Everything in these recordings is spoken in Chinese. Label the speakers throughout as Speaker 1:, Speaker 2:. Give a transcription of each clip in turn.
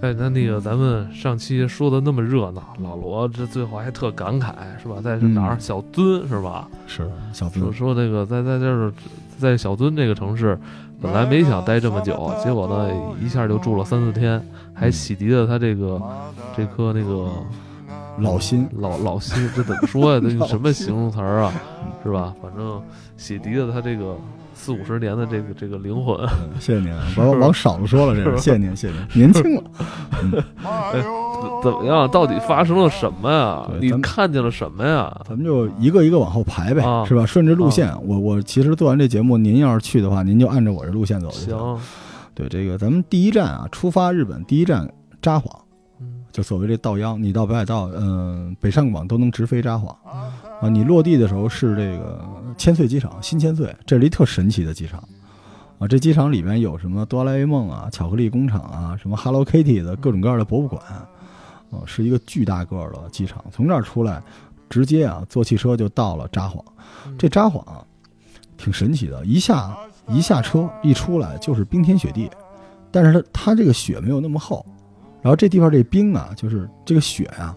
Speaker 1: 哎，那那个咱们上期说的那么热闹，老罗这最后还特感慨是吧？在是哪儿？
Speaker 2: 嗯
Speaker 1: 小樽是吧？
Speaker 2: 是小
Speaker 1: 说
Speaker 2: 资，
Speaker 1: 说这个在在这儿，在小樽这个城市，本来没想待这么久，结果呢一下就住了三四天，还洗涤了他这个这颗那个
Speaker 2: 老心，
Speaker 1: 老老心，这怎么说呀？这用 什么形容词儿啊？是吧？反正洗涤了他这个四五十年的这个这个灵魂。
Speaker 2: 嗯 谢谢您，往往少了说了，这是谢谢您，谢谢您，年轻了，
Speaker 1: 怎么样？到底发生了什么呀？你看见了什么呀？
Speaker 2: 咱们就一个一个往后排呗，
Speaker 1: 啊
Speaker 2: 是吧？顺着路线，我我其实做完这节目，您要是去的话，您就按照我这路线走就行。
Speaker 1: 行，
Speaker 2: 对，这个咱们第一站啊，出发日本第一站札幌，
Speaker 1: 嗯
Speaker 2: 就所谓这道央，你到北海道，嗯、北上广都能直飞札幌啊。你落地的时候是这个千岁机场，新千岁，这是一特神奇的机场啊。这机场里面有什么哆啦 A 梦啊、巧克力工厂啊、什么 Hello Kitty 的各种各样的博物馆，啊，是一个巨大个儿的机场。从这儿出来，直接啊坐汽车就到了札幌。这札幌啊，挺神奇的，一下一下车一出来就是冰天雪地，但是它它这个雪没有那么厚，然后这地方这冰啊，就是这个雪呀、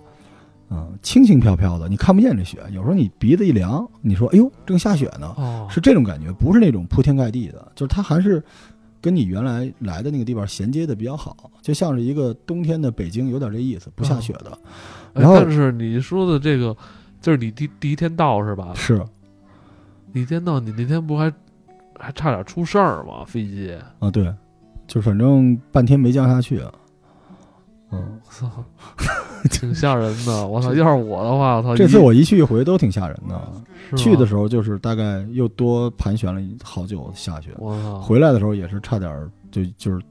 Speaker 2: 嗯，轻轻飘飘的，你看不见这雪，有时候你鼻子一凉，你说哎呦正下雪呢，
Speaker 1: 哦，
Speaker 2: 是这种感觉，不是那种铺天盖地的，就是它还是跟你原来来的那个地方衔接的比较好，就像是一个冬天的北京有点这意思，不下雪的，
Speaker 1: 哎
Speaker 2: 然后
Speaker 1: 但是你说的这个，就是你第第一天到是吧？
Speaker 2: 是。
Speaker 1: 第一天到，你那天不还还差点出事儿吗？飞机，
Speaker 2: 啊，对，就反正半天没降下去，嗯，
Speaker 1: 操，挺吓人的。我操，要是我的话，我操，
Speaker 2: 这次我一去一回都挺吓人的。去的时候就是大概又多盘旋了好久下
Speaker 1: 去，
Speaker 2: 回来的时候也是差点就就是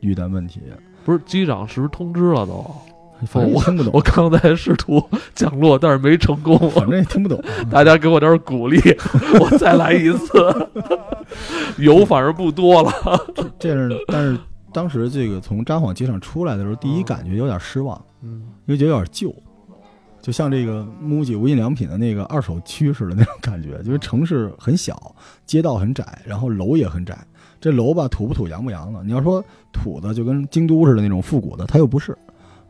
Speaker 2: 遇到问题，
Speaker 1: 不是机长是不是通知了都？
Speaker 2: 反正也听不懂，
Speaker 1: 我刚才试图 降落，但是没成功。
Speaker 2: 反正也听不懂。
Speaker 1: 大家给我点鼓励，我再来一次。油反而不多了，
Speaker 2: 这是，但是当时这个从札幌机场出来的时候，第一感觉有点失望，
Speaker 1: 嗯，
Speaker 2: 因为觉得有点旧，就像这个 MUJI 无印良品的那个二手区似的那种感觉，就是城市很小，街道很窄，然后楼也很窄。这楼吧，土不土，洋不洋的。你要说土的，就跟京都似的那种复古的，它又不是；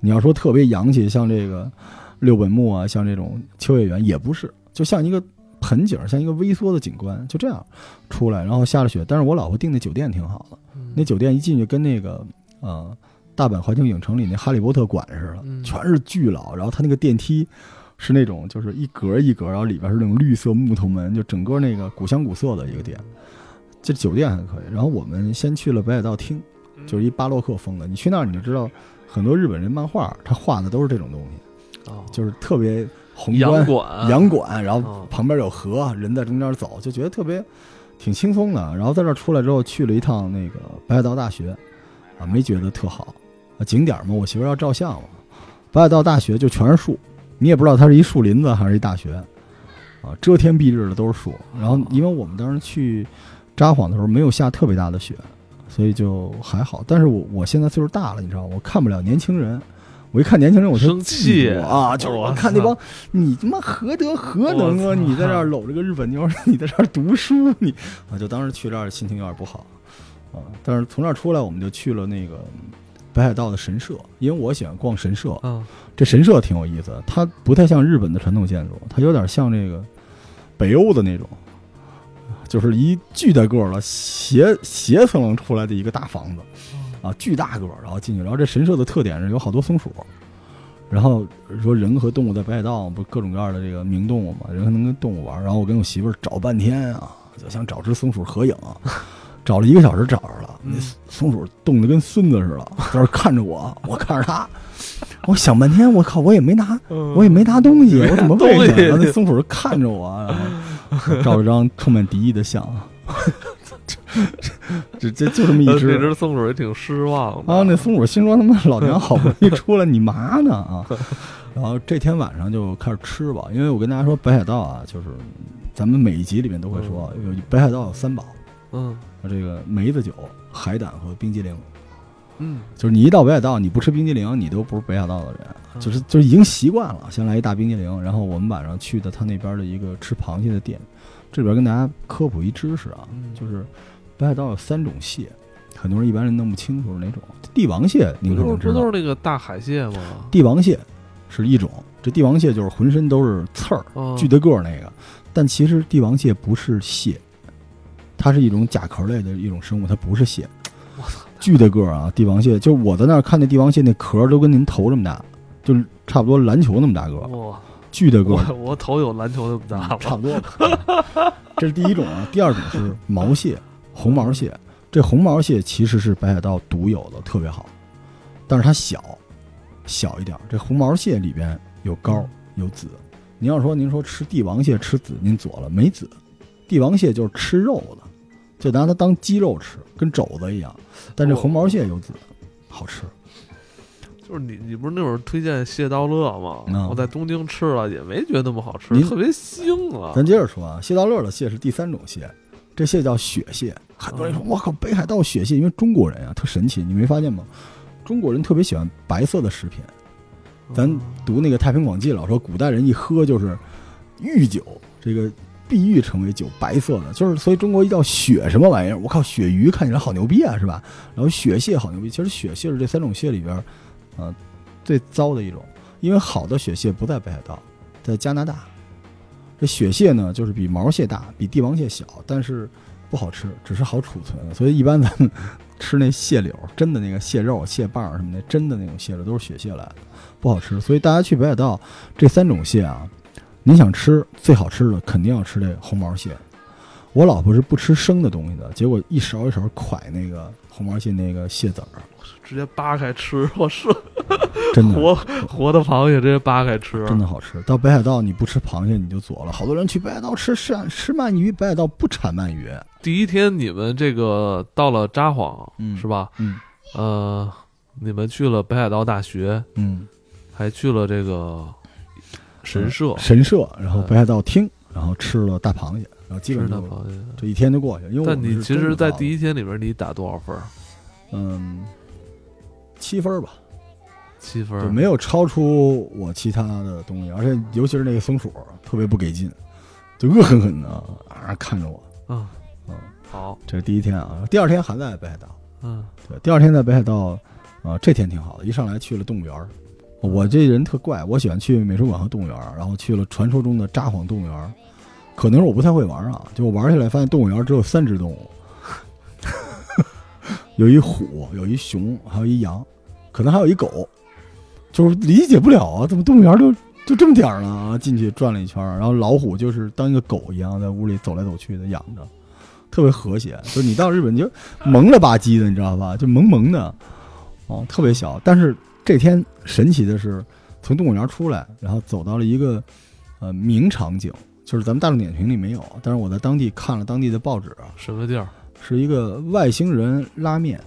Speaker 2: 你要说特别洋气，像这个六本木啊，像这种秋叶原，也不是，就像一个盆景，像一个微缩的景观，就这样出来，然后下了雪。但是我老婆订的酒店挺好的，那酒店一进去跟那个呃大阪环球影城里那哈利波特馆似的，
Speaker 1: 嗯
Speaker 2: 全是巨老，然后它那个电梯是那种就是一格一格，然后里边是那种绿色木头门，就整个那个古香古色的一个店。这酒店还可以，然后我们先去了北海道厅，就是一巴洛克风的。你去那儿你就知道，很多日本人漫画他画的都是这种东西，
Speaker 1: 啊，
Speaker 2: 就是特别宏
Speaker 1: 洋
Speaker 2: 观、
Speaker 1: 馆，
Speaker 2: 洋馆，然后
Speaker 1: 嗯
Speaker 2: 旁边有河，人在中间走，就觉得特别挺轻松的。然后在这儿出来之后，去了一趟那个北海道大学，啊，没觉得特好。景点嘛，我媳妇要照相嘛，北海道大学就全是树，你也不知道它是一树林子还是一大学，啊，遮天蔽日的都是树。然后因为我们当时去札幌的时候没有下特别大的雪，所以就还好。但是我我现在岁数大了，你知道，我看不了年轻人。我一看年轻人，我就
Speaker 1: 生气
Speaker 2: 啊！就是我看那帮你他妈何德何能啊！你在这儿搂着个日本妞，你在这儿读书，你啊，就当时去这儿心情有点不好啊。但是从这儿出来，我们就去了那个北海道的神社，因为我喜欢逛神社。
Speaker 1: 嗯，
Speaker 2: 这神社挺有意思的，它不太像日本的传统建筑，它有点像这个北欧的那种，就是一巨大个儿的斜斜层出来的一个大房子，啊，巨大个儿，然后进去，然后这神社的特点是有好多松鼠，然后说人和动物在北海道不各种各样的这个名动物嘛，人还能跟动物玩，然后我跟我媳妇儿找半天啊，就想找只松鼠合影，找了一个小时找着了，那松鼠冻得跟孙子似的，在那儿看着我，我看着它，我想半天，我靠，我也没拿，我也没拿东西，我怎么会呢？
Speaker 1: 东西
Speaker 2: 然后那松鼠就看着我，然后照了张充满敌意的相，这这就这么一
Speaker 1: 只那
Speaker 2: 只。
Speaker 1: 松鼠也挺失望的
Speaker 2: 啊，那松鼠心说：“他妈老娘好不容易出来，你嘛呢啊？”然后这天晚上就开始吃吧，因为我跟大家说，北海道啊，就是咱们每一集里面都会说，有北海道有三宝，
Speaker 1: 嗯
Speaker 2: 这个梅子酒、海胆和冰激凌。
Speaker 1: 嗯，
Speaker 2: 就是你一到北海道，你不吃冰激凌，你都不是北海道的人，就是就是已经习惯了。先来一大冰激凌，然后我们晚上去的他那边的一个吃螃蟹的店。这里边跟大家科普一知识啊，
Speaker 1: 嗯
Speaker 2: 就是北海道有三种蟹，很多人一般人弄不清楚是哪种。帝王蟹您可能知道
Speaker 1: 不都是，那个大海蟹吗？
Speaker 2: 帝王蟹是一种，这帝王蟹就是浑身都是刺儿，
Speaker 1: 嗯，
Speaker 2: 巨大个儿那个。但其实帝王蟹不是蟹，它是一种甲壳类的一种生物，它不是蟹。
Speaker 1: 我操！
Speaker 2: 巨的个儿啊！帝王蟹，就是我在那儿看那帝王蟹，那壳儿都跟您头这么大，就是差不多篮球那么大个儿，
Speaker 1: 哇，
Speaker 2: 巨的个，
Speaker 1: 我我头有篮球那么大？
Speaker 2: 差不多。这是第一种啊，第二种是毛蟹，红毛蟹。这红毛蟹其实是北海道独有的，特别好，但是它小，小一点儿。这红毛蟹里边有膏有籽。您要说您说吃帝王蟹吃籽，您左了，没籽。帝王蟹就是吃肉的，就拿它当鸡肉吃，跟肘子一样。但这红毛蟹有籽，好吃。
Speaker 1: 就是你你不是那会儿推荐蟹道乐吗？
Speaker 2: 嗯
Speaker 1: 我在东京吃了，也没觉得那么好吃，
Speaker 2: 您
Speaker 1: 特别腥啊。
Speaker 2: 咱接着说啊，蟹道乐的蟹是第三种蟹，这蟹叫雪蟹。很多人说，我靠，北海道雪蟹，因为中国人啊特神奇，你没发现吗？中国人特别喜欢白色的食品。咱
Speaker 1: 嗯
Speaker 2: 读那个《太平广记》老说，古代人一喝就是御酒，这个碧玉成为酒，白色的，就是所以中国一叫雪什么玩意儿，我靠，鳕鱼看起来好牛逼啊，是吧？然后雪蟹好牛逼，其实雪蟹是这三种蟹里边，啊、最糟的一种，因为好的雪蟹不在北海道，在加拿大。这雪蟹呢，就是比毛蟹大，比帝王蟹小，但是不好吃，只是好储存。所以一般咱们 吃那蟹柳，真的那个蟹肉、蟹棒什么的，真的那种蟹肉都是雪蟹来的，不好吃。所以大家去北海道这三种蟹啊，您想吃最好吃的，肯定要吃这红毛蟹。我老婆是不吃生的东西的，结果一勺一勺蒯那个红毛蟹那个蟹籽儿，
Speaker 1: 直接扒开吃，我是。
Speaker 2: 真的。
Speaker 1: 活活的螃蟹直接扒开吃，
Speaker 2: 真的好吃。到北海道你不吃螃蟹你就左了，好多人去北海道吃吃吃鳗鱼，北海道不产鳗鱼。
Speaker 1: 第一天你们这个到了札幌，
Speaker 2: 嗯
Speaker 1: 是吧？
Speaker 2: 嗯。
Speaker 1: 呃，你们去了北海道大学，
Speaker 2: 嗯，
Speaker 1: 还去了这个神社，
Speaker 2: 神社，然后北海道厅，然后吃了大螃蟹，然后基
Speaker 1: 吃
Speaker 2: 本就
Speaker 1: 的。
Speaker 2: 这一天就过去了。因为我
Speaker 1: 但你其实，在第
Speaker 2: 一
Speaker 1: 一天里边，你打多少分？
Speaker 2: 嗯七分吧，
Speaker 1: 七分，
Speaker 2: 就没有超出我其他的东西，而且尤其是那个松鼠特别不给劲，就恶狠狠的啊看着我。
Speaker 1: 嗯
Speaker 2: 嗯，
Speaker 1: 好，
Speaker 2: 这是第一天啊，第二天还在北海道。
Speaker 1: 嗯
Speaker 2: 对，第二天在北海道，啊、这天挺好的，一上来去了动物园。我这人特怪，我喜欢去美术馆和动物园，然后去了传说中的札幌动物园儿。可能是我不太会玩啊，就我玩下来发现动物园只有三只动物，有一虎，有一熊，还有一羊，可能还有一狗，就是理解不了啊，怎么动物园就就这么点儿呢？进去转了一圈，然后老虎就是当一个狗一样在屋里走来走去的养着，特别和谐。就你到日本就萌了吧唧的，你知道吧？就萌萌的，哦，特别小。但是这天神奇的是，从动物园出来，然后走到了一个呃名场景，就是咱们大众点评里没有，但是我在当地看了当地的报纸啊，
Speaker 1: 什么地儿？
Speaker 2: 是一个外星人拉面。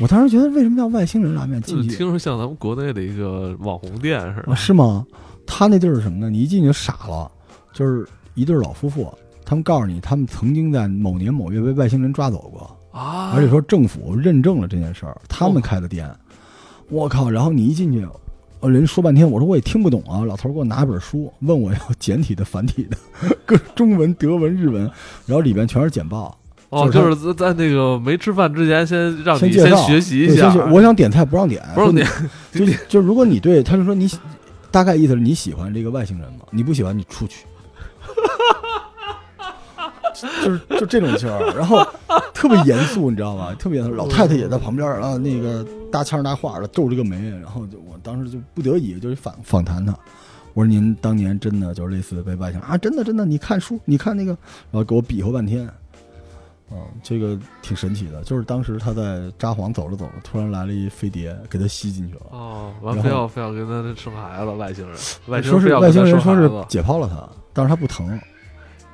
Speaker 2: 我当时觉得为什么叫外星人拉面？进去
Speaker 1: 听着像咱们国内的一个网红店似
Speaker 2: 啊，
Speaker 1: 的。
Speaker 2: 是吗？他那地儿是什么呢？你一进去就傻了，就是一对老夫妇，他们告诉你，他们曾经在某年某月被外星人抓走过，
Speaker 1: 啊，
Speaker 2: 而且说政府认证了这件事儿，他们开的店。我靠！然后你一进去，呃，人说半天，我说我也听不懂啊。老头儿给我拿一本书，问我要简体的、繁体的，各中文、德文、日文，然后里边全是简报。
Speaker 1: 哦，
Speaker 2: 就是
Speaker 1: 在在那个没吃饭之前，先让你先学习一下。
Speaker 2: 我想点菜不让点，
Speaker 1: 不让点，
Speaker 2: 就 就如果你对他就说你喜大概意思是你喜欢这个外星人吗？你不喜欢你出去，就是就这种劲儿，然后特别严肃，你知道吗？特别严肃，老太太也在旁边儿，然后那个搭腔搭话的皱着个眉，然后就我当时就不得已就是访访谈他。我说您当年真的就是类似被外星人啊？真的真的，你看书，你看那个，然后给我比划半天，嗯，这个挺神奇的，就是当时他在札幌走着走着，突然来了一飞碟，给他吸进去了。
Speaker 1: 哦，完非要非要跟他生孩子，外星人，外星
Speaker 2: 说是
Speaker 1: 人非要跟他
Speaker 2: 外星人说是。解剖了他，但是他不疼。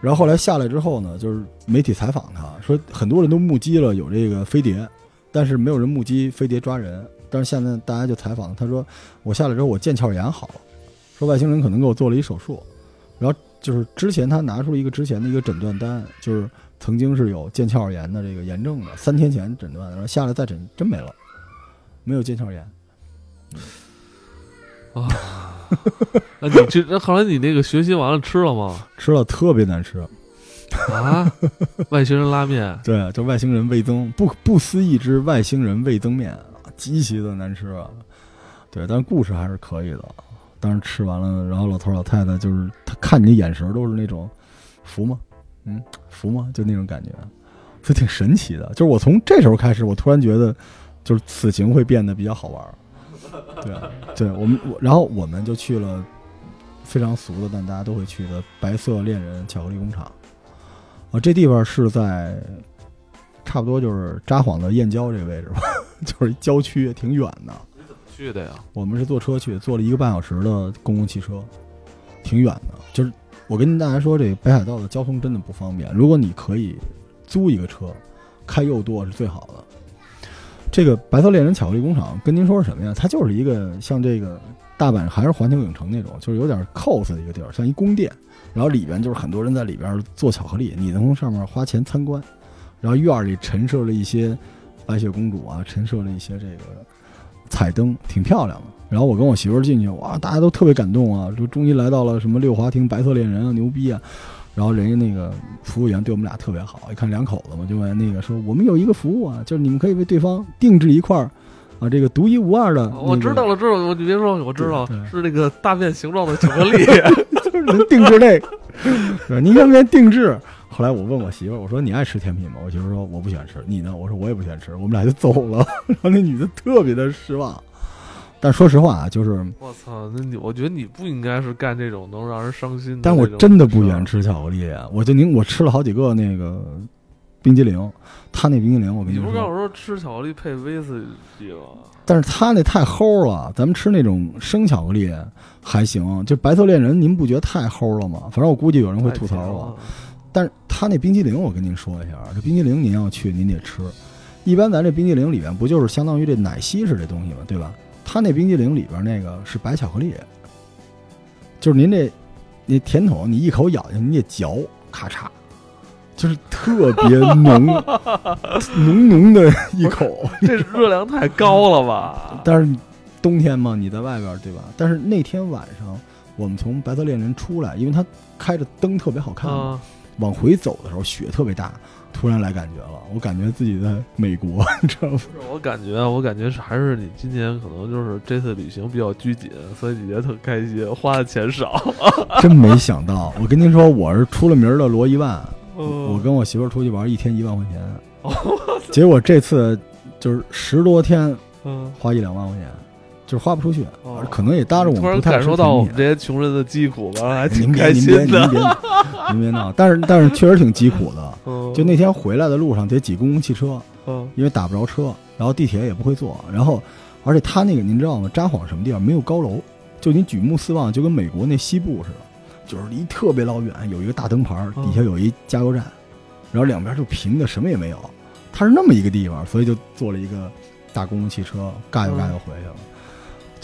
Speaker 2: 然后后来下来之后呢，就是媒体采访他说，很多人都目击了有这个飞碟，但是没有人目击飞碟抓人。但是现在大家就采访他说，我下来之后我腱鞘炎好了，说外星人可能给我做了一手术，然后就是之前他拿出一个之前的一个诊断单，就是曾经是有腱鞘炎的这个炎症的，三天前诊断，然后下来再诊真没了，没有腱鞘炎。
Speaker 1: 啊 那你这那后来你那个学习完了吃了吗？
Speaker 2: 吃了特别难吃，
Speaker 1: 啊，外星人拉面，
Speaker 2: 对，就外星人味增，不不思议之外星人味增面，极其的难吃啊。对，但是故事还是可以的。当时吃完了，然后老头老太太就是他看你的眼神都是那种服吗？嗯，服吗？就那种感觉，就挺神奇的。就是我从这时候开始，我突然觉得，就是此行会变得比较好玩儿。对，对我们，我然后我们就去了非常俗的，但大家都会去的白色恋人巧克力工厂。啊，这地方是在差不多就是札幌的燕郊这个位置吧，就是一郊区，挺远的。
Speaker 1: 你怎么去的呀？
Speaker 2: 我们是坐车去，坐了一个半小时的公共汽车，挺远的。就是我跟大家说，这北海道的交通真的不方便。如果你可以租一个车，开右舵是最好的。这个白色恋人巧克力工厂跟您说是什么呀？它就是一个像这个大阪还是环球影城那种，就是有点 cos 的一个地儿，像一宫殿。然后里边就是很多人在里边做巧克力，你能从上面花钱参观。然后院里陈设了一些白雪公主啊，陈设了一些这个彩灯，挺漂亮的。然后我跟我媳妇进去，哇，大家都特别感动啊，就终于来到了什么六华亭白色恋人啊，牛逼啊！然后人家那个服务员对我们俩特别好，一看两口子嘛，就问那个说我们有一个服务啊，就是你们可以为对方定制一块儿啊，这个独一无二的、那个。
Speaker 1: 我知道了，知道了，我你别说，我知道是那个大便形状的巧克力。
Speaker 2: 就是能定制那个，对您愿不愿意定制？后来我问我媳妇儿，我说你爱吃甜品吗？我媳妇儿说我不喜欢吃，你呢？我说我也不喜欢吃，我们俩就走了。然后那女的特别的失望。但说实话啊，就是，
Speaker 1: 我操，那你我觉得你不应该是干这种能让人伤心的。
Speaker 2: 但我真的不喜欢。吃巧克力，我就您我吃了好几个那个冰激凌，他那冰激凌我跟
Speaker 1: 你不是告诉
Speaker 2: 说，
Speaker 1: 我说吃巧克力配威士忌吗？
Speaker 2: 但是他那太齁了，咱们吃那种生巧克力还行，就白色恋人，您不觉得太齁了吗？反正我估计有人会吐槽我。但是他那冰激凌，我跟您说一下，这冰激凌您要去，您得吃。一般咱这冰激凌里面不就是相当于这奶昔是这东西吗？对吧？他那冰激凌里边那个是白巧克力，就是您这那甜筒，你一口咬下去，你得嚼，咔嚓，就是特别浓 浓浓的一口。
Speaker 1: 这热量太高了吧？
Speaker 2: 但是冬天嘛，你在外边对吧？但是那天晚上我们从白色恋人出来，因为它开着灯特别好看嘛，
Speaker 1: 啊，
Speaker 2: 往回走的时候雪特别大，突然来感觉了，我感觉自己在美国，你知道吗？
Speaker 1: 我感觉，我感觉是还是你今年可能就是这次旅行比较拘谨，所以你觉得特开心，花的钱少。
Speaker 2: 真没想到，我跟您说，我是出了名的罗一万，我
Speaker 1: 我
Speaker 2: 跟我媳妇儿出去玩，一天一万块钱，结果这次就是十多天
Speaker 1: 嗯，
Speaker 2: 花一两万块钱，就是花不出去，
Speaker 1: 哦
Speaker 2: 可能也搭着我
Speaker 1: 突然
Speaker 2: 们不太吃
Speaker 1: 感受到我们这些穷人的疾苦吧，还
Speaker 2: 您
Speaker 1: 挺开
Speaker 2: 别您别
Speaker 1: 心的。
Speaker 2: 您别 您别闹，但是但是确实挺疾苦的。
Speaker 1: 嗯
Speaker 2: 就那天回来的路上得挤公共汽车，
Speaker 1: 嗯
Speaker 2: 因为打不着车，然后地铁也不会坐，然后而且他那个您知道吗？札幌什么地方没有高楼，就你举目四望就跟美国那西部似的，就是离特别老远有一个大灯牌，
Speaker 1: 嗯
Speaker 2: 底下有一加油站，然后两边就平的，什么也没有。它是那么一个地方，所以就坐了一个大公共汽车，嘎悠嘎悠回去了，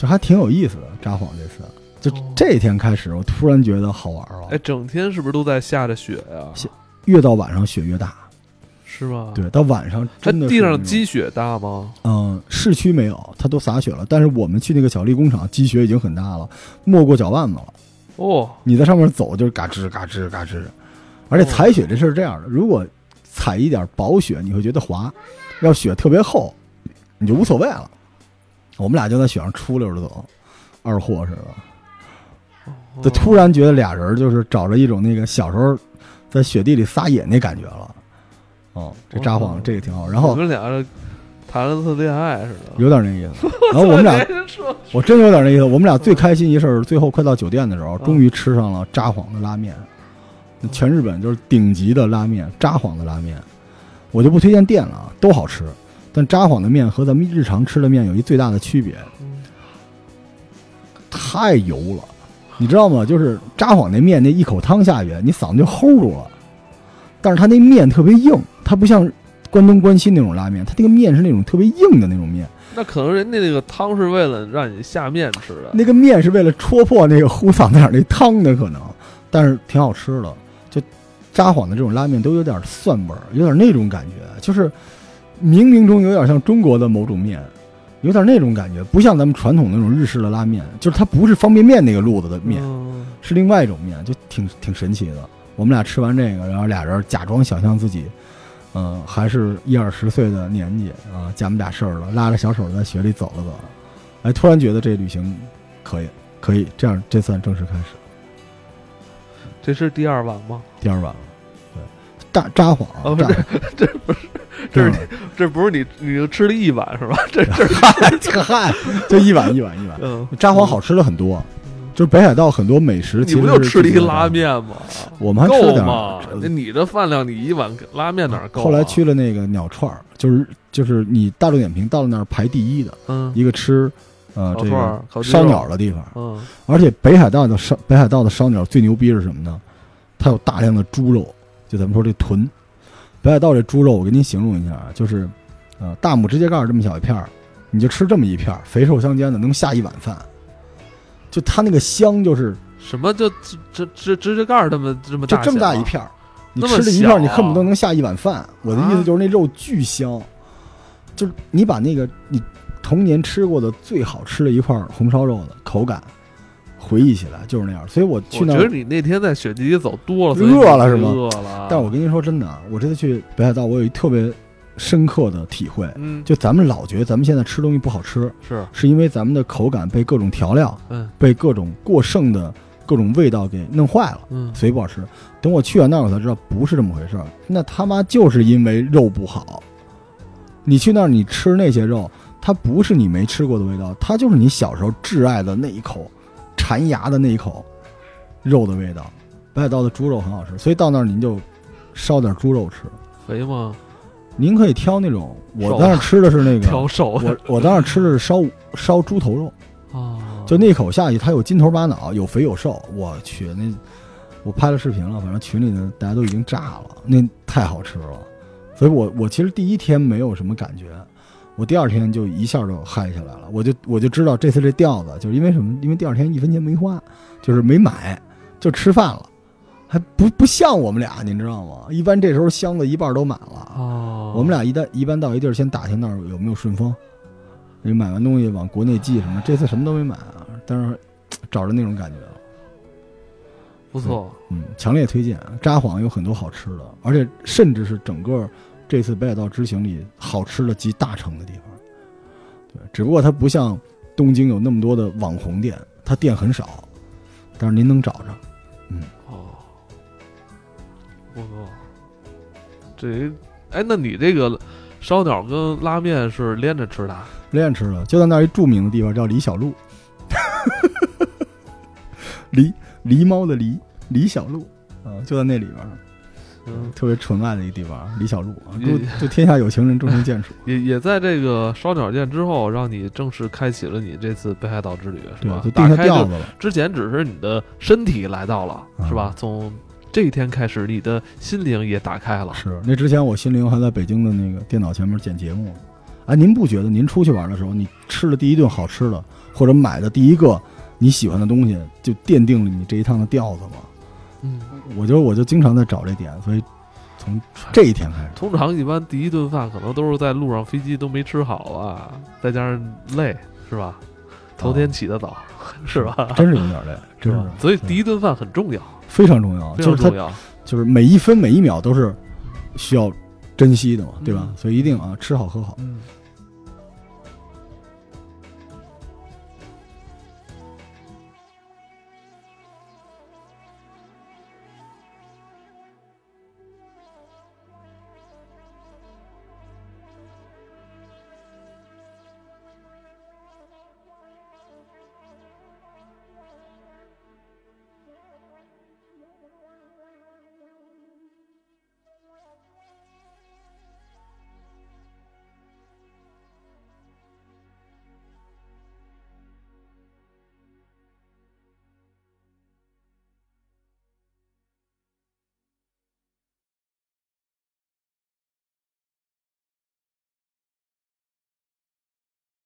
Speaker 2: 就还挺有意思的。札幌这次，就
Speaker 1: 哦
Speaker 2: 这天开始，我突然觉得好玩了
Speaker 1: 哎，。整天是不是都在下着雪呀？
Speaker 2: 下越到晚上雪越大，
Speaker 1: 是吗？，
Speaker 2: 对，到晚上
Speaker 1: 它地上
Speaker 2: 真的地上
Speaker 1: 积雪大吗？
Speaker 2: 嗯，市区没有，它都洒雪了。但是我们去那个小丽工厂，积雪已经很大了，没过脚腕子了。
Speaker 1: 哦，
Speaker 2: 你在上面走就是嘎吱嘎吱嘎吱。而且踩雪这事儿是这样的，如果踩一点薄雪，你会觉得滑；要雪特别厚，你就无所谓了。我们俩就在雪上出溜着走，二货似的。就突然觉得俩人就是找着一种那个小时候在雪地里撒野那感觉了。哦，这札幌这个挺好。然后
Speaker 1: 我们俩谈了次恋爱似的。
Speaker 2: 有点那意思。然后我们俩 我真有点那意思。我们俩最开心一事儿，最后快到酒店的时候，终于吃上了札幌的拉面。全日本就是顶级的拉面，札幌的拉面，我就不推荐店了啊，都好吃。但札幌的面和咱们日常吃的面有一最大的区别，
Speaker 1: 嗯
Speaker 2: 太油了，你知道吗？就是札幌那面那一口汤下去，你嗓子就齁住了。但是它那面特别硬，它不像关东关西那种拉面，它那个面是那种特别硬的那种面。
Speaker 1: 那可能人家那个汤是为了让你下面吃的。
Speaker 2: 那个面是为了戳破那个糊嗓子眼儿那汤的可能，但是挺好吃的。就札幌的这种拉面都有点蒜味儿，有点那种感觉，就是冥冥中有点像中国的某种面，有点那种感觉，不像咱们传统那种日式的拉面，就是它不是方便面那个路子的面，
Speaker 1: 嗯
Speaker 2: 是另外一种面，就挺挺神奇的。我们俩吃完这个，然后俩人假装想象自己，嗯、还是一二十岁的年纪啊，家没俩事儿了，拉着小手在雪里走了走，哎，突然觉得这旅行可以，可以，这样这算正式开始。
Speaker 1: 这是第二晚吗？
Speaker 2: 第二晚了，对，扎扎谎，
Speaker 1: 哦不是这不是这是
Speaker 2: 扎
Speaker 1: 这不是你你就吃了一碗是吧？这这
Speaker 2: 嗨，这个嗨，就一碗一碗一碗。
Speaker 1: 嗯，
Speaker 2: 札幌好吃的很多，就是北海道很多美食。其实
Speaker 1: 你不就是吃了一
Speaker 2: 自己
Speaker 1: 拉面吗？
Speaker 2: 我们还吃了点
Speaker 1: 够吗？那你的饭量，你一碗拉面哪够啊？
Speaker 2: 后来去了那个鸟串儿，就是就是你大众点评到了那儿排第一的
Speaker 1: 嗯
Speaker 2: 一个吃呃这烧鸟的地方，
Speaker 1: 嗯
Speaker 2: 而且北海道的烧北海道的烧鸟最牛逼是什么呢？它有大量的猪肉，就咱们说这豚。北海道这猪肉，我给您形容一下啊，就是呃大拇指甲盖儿这么小一片儿，你就吃这么一片儿，肥瘦相间的，能下一碗饭。就它那个香，就是
Speaker 1: 什么就这这这指甲盖儿这么这么大
Speaker 2: 就这么大一片儿，你吃这一片儿，你恨不得
Speaker 1: 啊
Speaker 2: 能下一碗饭。我的意思就是那肉巨香，就是你把那个你童年吃过的最好吃的一块红烧肉的口感回忆起来，就是那样。所以我去那儿
Speaker 1: 我觉得你那天在雪地里走多了，
Speaker 2: 饿了是吗
Speaker 1: 饿了。
Speaker 2: 但我跟您说真的啊，我这次去北海道，我有一特别深刻的体会。
Speaker 1: 嗯，
Speaker 2: 就咱们老觉得咱们现在吃东西不好吃，
Speaker 1: 是
Speaker 2: 是因为咱们的口感被各种调料、
Speaker 1: 嗯
Speaker 2: 被各种过剩的各种味道给弄坏了，
Speaker 1: 嗯
Speaker 2: 所以不好吃。等我去完那儿，我才知道不是这么回事儿。那他妈就是因为肉不好。你去那儿，你吃那些肉，它不是你没吃过的味道，它就是你小时候挚爱的那一口，馋牙的那一口肉的味道。北海道的猪肉很好吃，所以到那儿您就烧点猪肉吃。
Speaker 1: 肥吗？
Speaker 2: 您可以挑那种，我
Speaker 1: 瘦
Speaker 2: 当时吃的是那个，
Speaker 1: 挑瘦
Speaker 2: 我我当时吃的是烧烧猪头肉，
Speaker 1: 啊，
Speaker 2: 就那口下去，它有筋头巴脑，有肥有瘦。我去，那我拍了视频了，反正群里的大家都已经炸了，那太好吃了。所以我我其实第一天没有什么感觉，我第二天就一下就嗨起来了。我就我就知道这次这调子就是因为什么？因为第二天一分钱没花，就是没买，就吃饭了。还不不像我们俩，您知道吗？一般这时候箱子一半都满了。
Speaker 1: 哦，
Speaker 2: 我们俩一旦一般到一地儿，先打听那儿有没有顺丰，你买完东西往国内寄什么。这次什么都没买啊，但是找着那种感觉了。
Speaker 1: 不错，
Speaker 2: 嗯，强烈推荐。札幌有很多好吃的，而且甚至是整个这次北海道之行里好吃的集大成的地方。对，只不过它不像东京有那么多的网红店，它店很少，但是您能找着。
Speaker 1: 嗯哦，我靠。这哎，那你这个烧鸟跟拉面是连着吃的？
Speaker 2: 连着吃的，就在那儿一著名的地方叫李小璐，狸狸猫的狸李小璐啊，就在那里边儿，
Speaker 1: 嗯，
Speaker 2: 特别纯爱的一个地方，李小璐啊，祝祝天下有情人终成眷属。
Speaker 1: 也也在这个烧鸟店之后，让你正式开启了你这次北海道之旅，是
Speaker 2: 对
Speaker 1: 吧？，
Speaker 2: 就定下
Speaker 1: 打开
Speaker 2: 调子了。
Speaker 1: 之前只是你的身体来到了，
Speaker 2: 啊
Speaker 1: 是吧？从这一天开始，你的心灵也打开了。
Speaker 2: 是，那之前我心灵还在北京的那个电脑前面剪节目呢。哎，您不觉得您出去玩的时候，你吃的第一顿好吃的，或者买的第一个你喜欢的东西，就奠定了你这一趟的调子吗？
Speaker 1: 嗯，
Speaker 2: 我就我就经常在找这点，所以从这一天开始，
Speaker 1: 通常一般第一顿饭可能都是在路上飞机都没吃好啊，再加上累，是吧？头天起得早，是吧？
Speaker 2: 真是有点累，真是。
Speaker 1: 所以第一顿饭很重要，
Speaker 2: 非常重要，
Speaker 1: 非
Speaker 2: 就是
Speaker 1: 重要。
Speaker 2: 就是每一分每一秒都是需要珍惜的嘛，对吧？
Speaker 1: 嗯
Speaker 2: 所以一定啊，吃好喝好。
Speaker 1: 嗯，